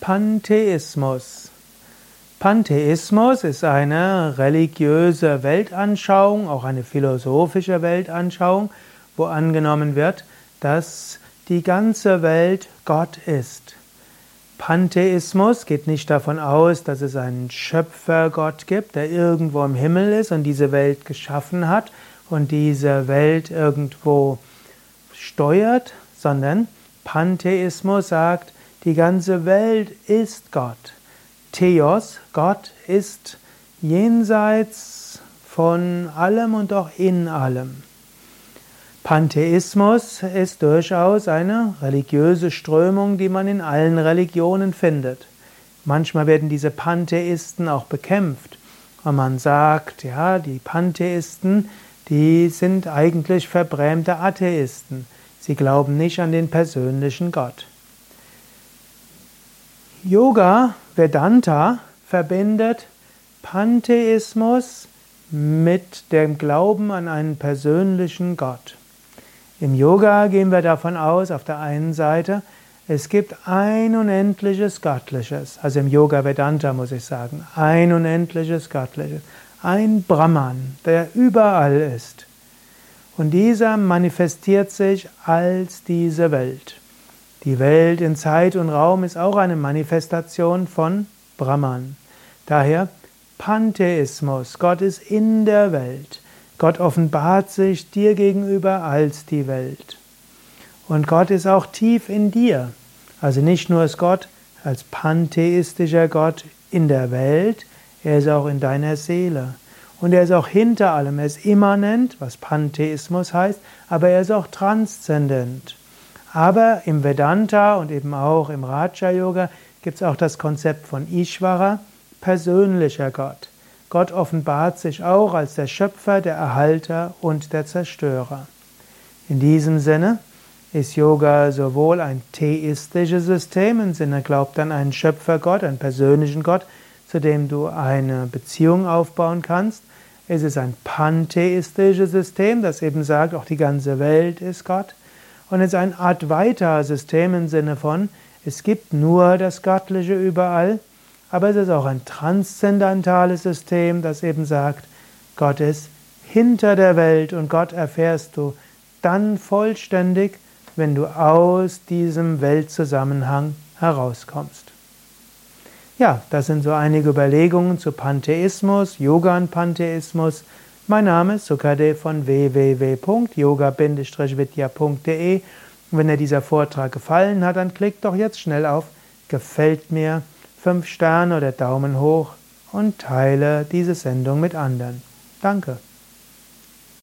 Pantheismus. Pantheismus ist eine religiöse Weltanschauung, auch eine philosophische Weltanschauung, wo angenommen wird, dass die ganze Welt Gott ist. Pantheismus geht nicht davon aus, dass es einen Schöpfergott gibt, der irgendwo im Himmel ist und diese Welt geschaffen hat und diese Welt irgendwo steuert, sondern Pantheismus sagt, die ganze Welt ist Gott. Theos, Gott, ist jenseits von allem und auch in allem. Pantheismus ist durchaus eine religiöse Strömung, die man in allen Religionen findet. Manchmal werden diese Pantheisten auch bekämpft. Und man sagt, ja, die Pantheisten, die sind eigentlich verbrämte Atheisten. Sie glauben nicht an den persönlichen Gott. Yoga Vedanta verbindet Pantheismus mit dem Glauben an einen persönlichen Gott. Im Yoga gehen wir davon aus, auf der einen Seite, es gibt ein unendliches Göttliches, also im Yoga Vedanta muss ich sagen, ein unendliches Göttliches, ein Brahman, der überall ist. Und dieser manifestiert sich als diese Welt. Die Welt in Zeit und Raum ist auch eine Manifestation von Brahman. Daher Pantheismus, Gott ist in der Welt. Gott offenbart sich dir gegenüber als die Welt. Und Gott ist auch tief in dir. Also nicht nur ist Gott als pantheistischer Gott in der Welt, er ist auch in deiner Seele. Und er ist auch hinter allem, er ist immanent, was Pantheismus heißt, aber er ist auch transzendent. Aber im Vedanta und eben auch im Raja Yoga gibt es auch das Konzept von Ishvara, persönlicher Gott. Gott offenbart sich auch als der Schöpfer, der Erhalter und der Zerstörer. In diesem Sinne ist Yoga sowohl ein theistisches System, im Sinne glaubt an einen Schöpfergott, einen persönlichen Gott, zu dem du eine Beziehung aufbauen kannst. Es ist ein pantheistisches System, das eben sagt, auch die ganze Welt ist Gott. Und es ist ein Advaita-System im Sinne von, es gibt nur das Göttliche überall, aber es ist auch ein transzendentales System, das eben sagt, Gott ist hinter der Welt und Gott erfährst du dann vollständig, wenn du aus diesem Weltzusammenhang herauskommst. Ja, das sind so einige Überlegungen zu Pantheismus, Yoga und Pantheismus. Mein Name ist Sukadev von www.yoga-vidya.de. Wenn dir dieser Vortrag gefallen hat, dann klick doch jetzt schnell auf Gefällt mir, 5 Sterne oder Daumen hoch und teile diese Sendung mit anderen. Danke.